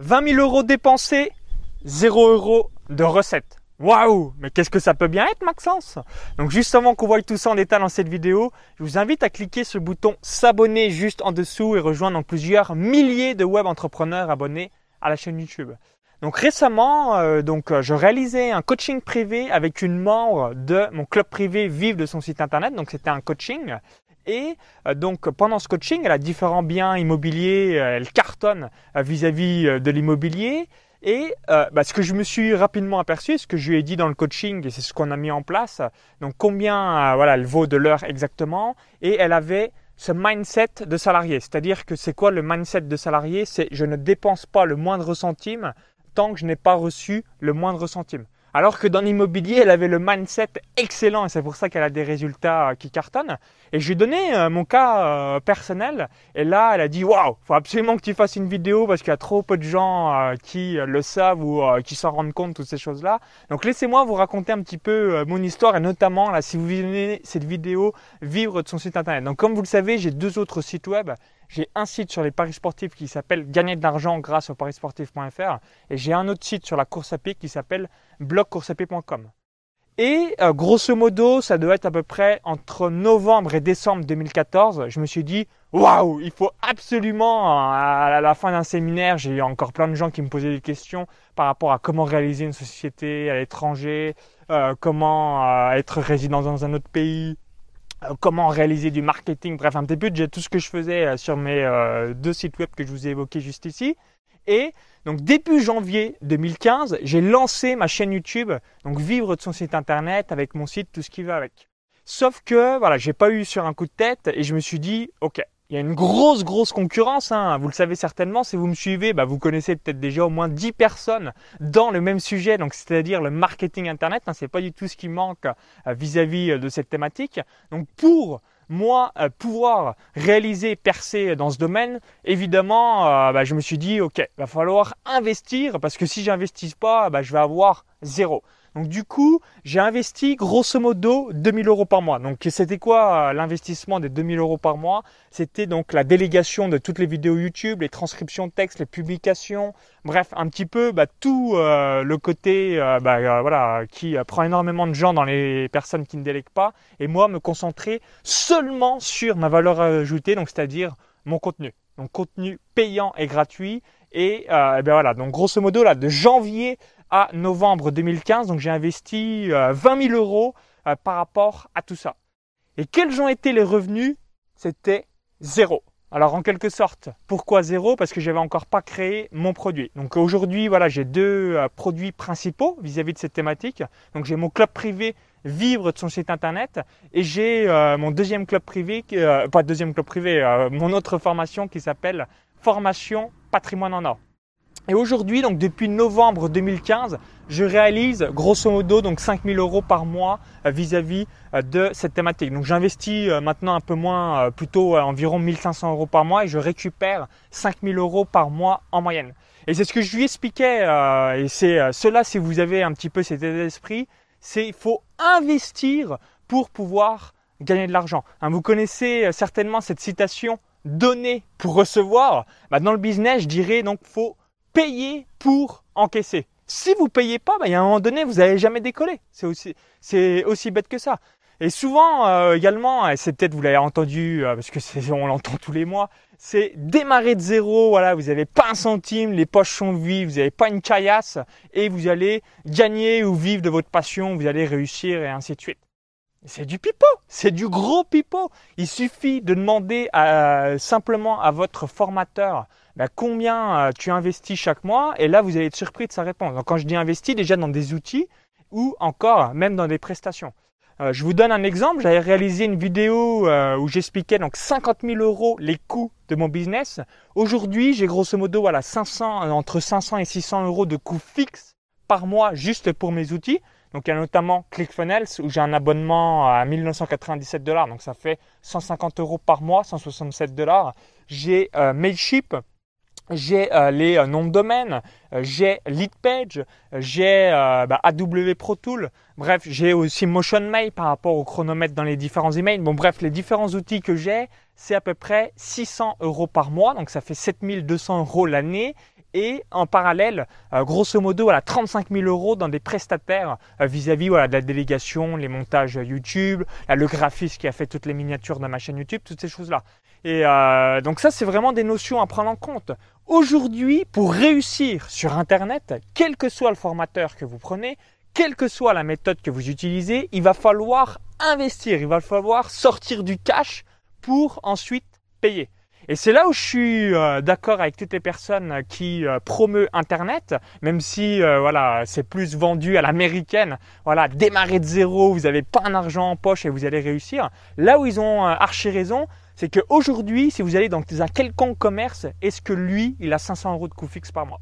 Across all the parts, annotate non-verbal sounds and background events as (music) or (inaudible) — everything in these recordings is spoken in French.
20 000 euros dépensés, 0 euros de recettes. Waouh Mais qu'est-ce que ça peut bien être, Maxence? Donc juste avant qu'on voie tout ça en détail dans cette vidéo, je vous invite à cliquer sur le bouton s'abonner juste en dessous et rejoindre plusieurs milliers de web entrepreneurs abonnés à la chaîne YouTube. Donc récemment, euh, donc euh, je réalisais un coaching privé avec une membre de mon club privé Vive de son site internet. Donc c'était un coaching. Et euh, donc pendant ce coaching, elle a différents biens immobiliers, elle cartonne vis-à-vis de l'immobilier. Et bah, ce que je me suis rapidement aperçu, ce que je lui ai dit dans le coaching, et c'est ce qu'on a mis en place, donc combien voilà, elle vaut de l'heure exactement, et elle avait ce mindset de salarié. C'est-à-dire que c'est quoi le mindset de salarié? C'est je ne dépense pas le moindre centime tant que je n'ai pas reçu le moindre centime. Alors que dans l'immobilier, elle avait le mindset excellent et c'est pour ça qu'elle a des résultats euh, qui cartonnent. Et je lui ai donné euh, mon cas euh, personnel et là, elle a dit waouh, faut absolument que tu fasses une vidéo parce qu'il y a trop peu de gens qui le savent ou qui s'en rendent compte toutes ces choses-là. Donc laissez-moi vous raconter un petit peu mon histoire et notamment là, si vous venez cette vidéo, vivre de son site internet. Donc comme vous le savez, j'ai deux autres sites web j'ai un site sur les paris sportifs qui s'appelle Gagner de l'argent grâce au parisportif.fr et j'ai un autre site sur la course à pied qui s'appelle blogcourseapied.com. Et euh, grosso modo, ça doit être à peu près entre novembre et décembre 2014. Je me suis dit, waouh, il faut absolument, à la fin d'un séminaire, j'ai eu encore plein de gens qui me posaient des questions par rapport à comment réaliser une société à l'étranger, euh, comment euh, être résident dans un autre pays, comment réaliser du marketing, bref, un petit peu de tout ce que je faisais euh, sur mes euh, deux sites web que je vous ai évoqués juste ici. Et donc début janvier 2015, j'ai lancé ma chaîne YouTube, donc vivre de son site internet avec mon site, tout ce qui va avec. Sauf que voilà, j'ai pas eu sur un coup de tête et je me suis dit, ok, il y a une grosse, grosse concurrence. Hein. Vous le savez certainement, si vous me suivez, bah, vous connaissez peut-être déjà au moins 10 personnes dans le même sujet, donc c'est-à-dire le marketing Internet. Hein. C'est pas du tout ce qui manque euh, vis-à-vis euh, de cette thématique. Donc pour moi euh, pouvoir réaliser, percer dans ce domaine, évidemment, bah, je me suis dit, ok, va falloir investir parce que si j'investis pas, bah, je vais avoir zéro. Donc du coup, j'ai investi grosso modo 2000 euros par mois. Donc c'était quoi euh, l'investissement des 2000 euros par mois? C'était donc la délégation de toutes les vidéos YouTube, les transcriptions de texte, les publications, bref, un petit peu bah, tout euh, le côté euh, bah, voilà, qui prend énormément de gens dans les personnes qui ne délèguent pas. Et moi, me concentrer seulement sur ma valeur ajoutée, donc c'est-à-dire mon contenu. Donc contenu payant et gratuit. Et, et ben voilà, donc grosso modo là, de janvier à novembre 2015. Donc j'ai investi 20 euh, 000 euros euh, par rapport à tout ça. Et quels ont été les revenus? C'était zéro. Alors en quelque sorte, pourquoi zéro? Parce que j'avais encore pas créé mon produit. Donc aujourd'hui, voilà, j'ai deux euh, produits principaux vis-à-vis de cette thématique. Donc j'ai mon club privé vivre de son site internet et j'ai mon deuxième club privé, pas deuxième club privé, mon autre formation qui s'appelle formation patrimoine en or. Et aujourd'hui, donc depuis novembre 2015, je réalise grosso modo donc 5000 euros par mois euh, vis-à-vis euh, de cette thématique. Donc j'investis euh, maintenant un peu moins, plutôt environ 1500 euros par mois et je récupère 5000 euros par mois en moyenne. Et c'est ce que je lui expliquais, et c'est cela si vous avez un petit peu cet état d'esprit, c'est il faut investir pour pouvoir gagner de l'argent. Hein, vous connaissez certainement cette citation donner pour recevoir. Bah, dans le business, je dirais donc faut payer pour encaisser. Si vous payez pas, bah, il y a un moment donné, vous n'allez jamais décoller. C'est aussi, c'est aussi bête que ça. Et souvent euh, également, c'est peut-être vous l'avez entendu euh, parce que (laughs) on l'entend tous les mois, c'est démarrer de zéro. Voilà, vous n'avez pas un centime, les poches sont vides, vous n'avez pas une caillasse et vous allez gagner ou vivre de votre passion, vous allez réussir et ainsi de suite. C'est du pipeau, c'est du gros pipeau. Il suffit de demander simplement à votre formateur bah, combien euh, tu investis chaque mois et là vous allez être surpris de sa réponse. Donc quand je dis investis, déjà dans des outils ou encore même dans des prestations. Euh, je vous donne un exemple. J'avais réalisé une vidéo euh, où j'expliquais donc 50 000 euros les coûts de mon business. Aujourd'hui, j'ai grosso modo voilà 500 entre 500 et 600 euros de coûts fixes par mois juste pour mes outils. Donc il y a notamment ClickFunnels où j'ai un abonnement à 1997 dollars, donc ça fait 150 euros par mois, 167 dollars. J'ai Mailchimp j'ai euh, les euh, noms de domaine, euh, j'ai LeadPage, j'ai bah, Pro Tool, bref, j'ai aussi MotionMail par rapport au chronomètre dans les différents emails. Bon, bref, les différents outils que j'ai, c'est à peu près 600 euros par mois, donc ça fait 7200 euros l'année. Et en parallèle, euh, grosso modo, voilà, 35 000 euros dans des prestataires euh, vis-à-vis voilà, de la délégation, les montages YouTube, le graphiste qui a fait toutes les miniatures de ma chaîne YouTube, toutes ces choses-là. Et euh, donc ça, c'est vraiment des notions à prendre en compte. Aujourd'hui, pour réussir sur Internet, quel que soit le formateur que vous prenez, quelle que soit la méthode que vous utilisez, il va falloir investir, il va falloir sortir du cash pour ensuite payer. Et c'est là où je suis euh, d'accord avec toutes les personnes qui euh, promeuvent Internet, même si euh, voilà c'est plus vendu à l'américaine. Voilà, démarrer de zéro, vous n'avez pas un argent en poche et vous allez réussir. Là où ils ont archi raison, c'est qu'aujourd'hui, si vous allez dans un quelconque commerce, est-ce que lui, il a 500 euros de coût fixe par mois?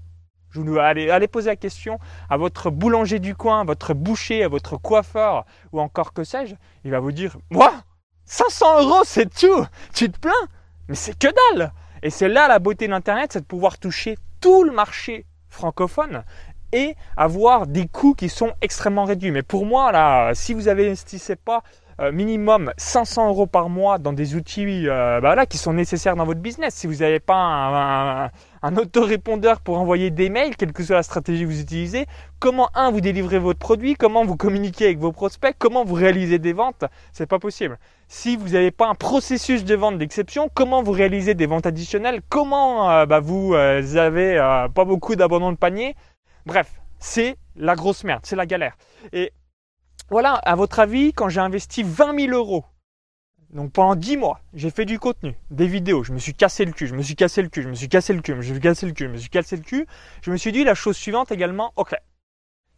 Je vous allez, allez poser la question à votre boulanger du coin, votre boucher, à votre coiffeur ou encore que sais-je. Il va vous dire, moi, 500 euros, c'est tout? Tu te plains? Mais c'est que dalle Et c'est là la beauté d'Internet, c'est de pouvoir toucher tout le marché francophone et avoir des coûts qui sont extrêmement réduits. Mais pour moi, là, si vous n'investissez pas euh, minimum 500 euros par mois dans des outils euh, bah qui sont nécessaires dans votre business. Si vous n'avez pas un, un, autorépondeur pour envoyer des mails, quelle que soit la stratégie que vous utilisez, comment un vous délivrez votre produit, comment vous communiquez avec vos prospects, comment vous réalisez des ventes, c'est pas possible. Si vous n'avez pas un processus de vente d'exception, comment vous réalisez des ventes additionnelles, comment euh, bah, vous avez pas beaucoup d'abandon de panier, bref, c'est la grosse merde, c'est la galère. Et voilà, à votre avis, quand j'ai investi 20 000 euros, donc pendant 10 mois, j'ai fait du contenu, des vidéos, je me suis cassé le cul, je me suis cassé le cul, je me suis cassé le cul, je me suis cassé le cul, je me suis cassé le cul, je me suis dit la chose suivante également, ok,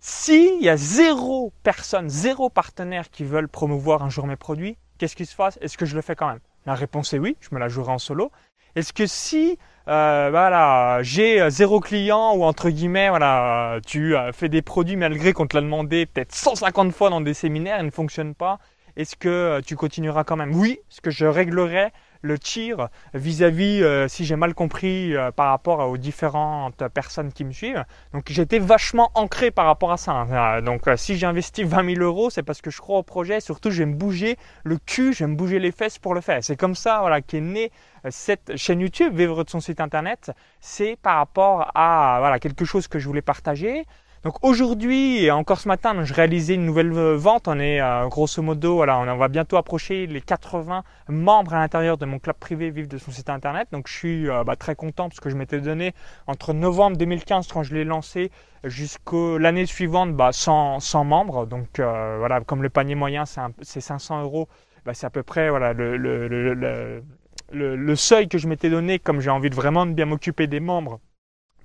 s'il y a zéro personne, zéro partenaire qui veulent promouvoir un jour mes produits, qu'est-ce qui se passe? Est-ce que je le fais quand même? La réponse est oui, je me la jouerai en solo. Est-ce que si euh, voilà, j'ai euh, zéro client ou entre guillemets, voilà, tu as fait des produits malgré qu'on te l'a demandé peut-être 150 fois dans des séminaires, et ne fonctionne pas, est-ce que euh, tu continueras quand même? Oui, ce que je réglerai le tir vis-à-vis euh, si j'ai mal compris euh, par rapport aux différentes personnes qui me suivent. Donc j'étais vachement ancré par rapport à ça. Hein. Donc euh, si j'ai investi 20 000 euros, c'est parce que je crois au projet. Surtout, je bouger le cul, je bouger les fesses pour le faire. C'est comme ça voilà, qu'est née cette chaîne YouTube, vivre de son site internet. C'est par rapport à voilà, quelque chose que je voulais partager. Donc aujourd'hui et encore ce matin, je réalisais une nouvelle vente. On est euh, grosso modo, voilà, on va bientôt approcher les 80 membres à l'intérieur de mon club privé Vive de son site internet. Donc je suis euh, bah, très content parce que je m'étais donné entre novembre 2015 quand je l'ai lancé jusqu'à l'année suivante bah, 100, 100 membres. Donc euh, voilà, comme le panier moyen c'est 500 euros, bah, c'est à peu près voilà le, le, le, le seuil que je m'étais donné comme j'ai envie de vraiment de bien m'occuper des membres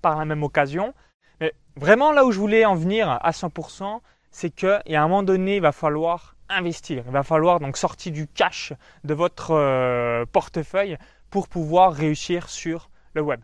par la même occasion. Mais vraiment là où je voulais en venir à 100%, c'est qu'à un moment donné, il va falloir investir. Il va falloir donc sortir du cash de votre euh, portefeuille pour pouvoir réussir sur le web.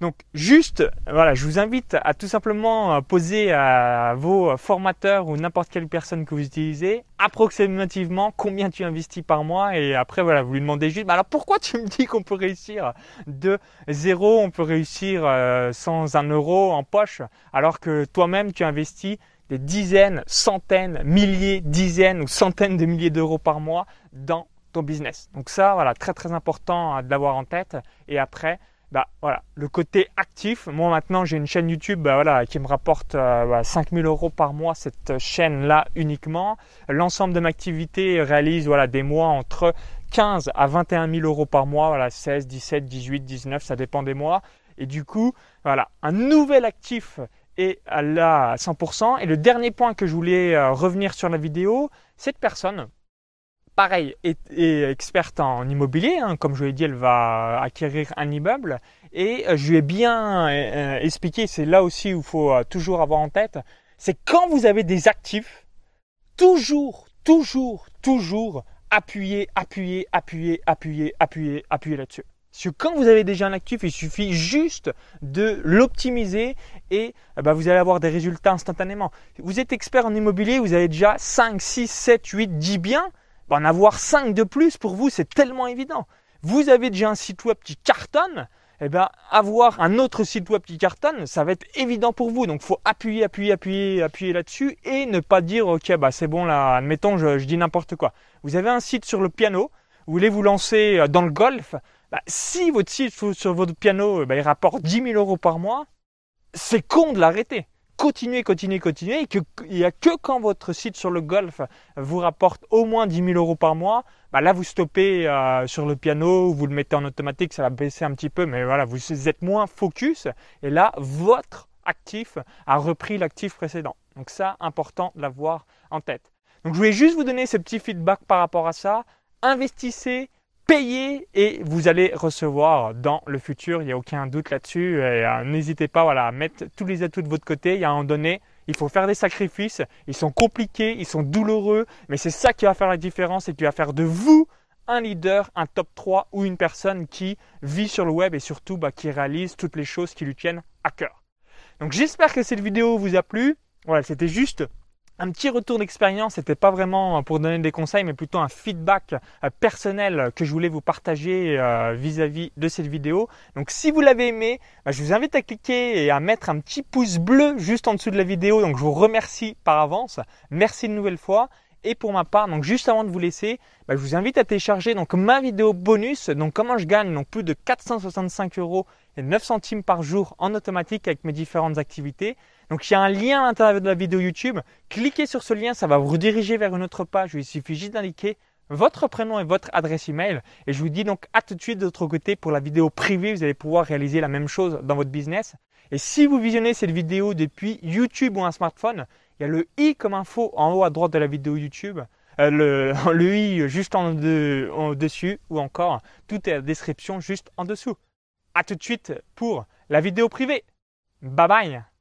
Donc juste, voilà, je vous invite à tout simplement poser à vos formateurs ou n'importe quelle personne que vous utilisez approximativement combien tu investis par mois et après voilà, vous lui demandez juste, bah alors pourquoi tu me dis qu'on peut réussir de zéro, on peut réussir euh, sans un euro en poche alors que toi-même tu investis des dizaines, centaines, milliers, dizaines ou centaines de milliers d'euros par mois dans ton business. Donc ça, voilà, très très important de l'avoir en tête. Et après, bah voilà, le côté actif. Moi maintenant j'ai une chaîne YouTube bah, voilà, qui me rapporte euh, bah, 5000 euros par mois cette chaîne là uniquement. L'ensemble de mes activités réalise voilà, des mois entre 15 à 21 000 euros par mois, voilà, 16, 17, 18, 19, ça dépend des mois. Et du coup, voilà, un nouvel actif est à 100%. Et le dernier point que je voulais euh, revenir sur la vidéo, cette personne, pareil, est, experte en immobilier. Hein. Comme je l'ai dit, elle va acquérir un immeuble. Et euh, je lui ai bien euh, expliqué, c'est là aussi où il faut euh, toujours avoir en tête, c'est quand vous avez des actifs, toujours, toujours, toujours appuyer, appuyer, appuyer, appuyer, appuyer, appuyer là-dessus. Quand vous avez déjà un actif, il suffit juste de l'optimiser et bah, vous allez avoir des résultats instantanément. Vous êtes expert en immobilier, vous avez déjà 5, 6, 7, 8, 10 biens en avoir 5 de plus pour vous, c'est tellement évident. Vous avez déjà un site web qui cartonne, eh bien, avoir un autre site web qui cartonne, ça va être évident pour vous. Donc, il faut appuyer, appuyer, appuyer, appuyer là-dessus et ne pas dire, OK, bah, c'est bon, là, admettons, je, dis n'importe quoi. Vous avez un site sur le piano, vous voulez vous lancer euh, dans le golf. Bah, si votre site sur votre piano, bah, il rapporte 10 000 euros par mois, c'est con de l'arrêter. Continuez, continuez, continuez. Et il n'y a que quand votre site sur le golf vous rapporte au moins 10 000 euros par mois, bah là vous stoppez euh, sur le piano, vous le mettez en automatique, ça va baisser un petit peu, mais voilà, vous êtes moins focus. Et là, votre actif a repris l'actif précédent. Donc ça, important de l'avoir en tête. Donc je voulais juste vous donner ce petit feedback par rapport à ça. Investissez, payez et vous allez recevoir dans le futur. Il n'y a aucun doute là-dessus. Euh, n'hésitez pas voilà, à mettre tous les atouts de votre côté. Il y a un donné, il faut faire des sacrifices. Ils sont compliqués, ils sont douloureux, mais c'est ça qui va faire la différence et qui va faire de vous un leader, un top 3 ou une personne qui vit sur le web et surtout bah, qui réalise toutes les choses qui lui tiennent à cœur. Donc j'espère que cette vidéo vous a plu. Voilà, c'était juste un petit retour d'expérience, c'était pas vraiment pour donner des conseils, mais plutôt un feedback euh, personnel que je voulais vous partager euh, vis-à-vis de cette vidéo. Donc si vous l'avez aimé, bah, je vous invite à cliquer et à mettre un petit pouce bleu juste en dessous de la vidéo. Donc je vous remercie par avance. Merci une nouvelle fois. Et pour ma part, donc juste avant de vous laisser, bah, je vous invite à télécharger donc ma vidéo bonus. Donc comment je gagne donc plus de 465 euros et 9 centimes par jour en automatique avec mes différentes activités. Donc il y a un lien à l'intérieur de la vidéo YouTube. Cliquez sur ce lien, ça va vous rediriger vers une autre page où il suffit juste d'indiquer votre prénom et votre adresse email. Et je vous dis donc à tout de suite de l'autre côté pour la vidéo privée. Vous allez pouvoir réaliser la même chose dans votre business. Et si vous visionnez cette vidéo depuis YouTube ou un smartphone, il y a le i comme info en haut à droite de la vidéo YouTube. Euh, le, (laughs) i juste en, dessus ou encore tout est à la description juste en dessous. A tout de suite pour la vidéo privée. Bye bye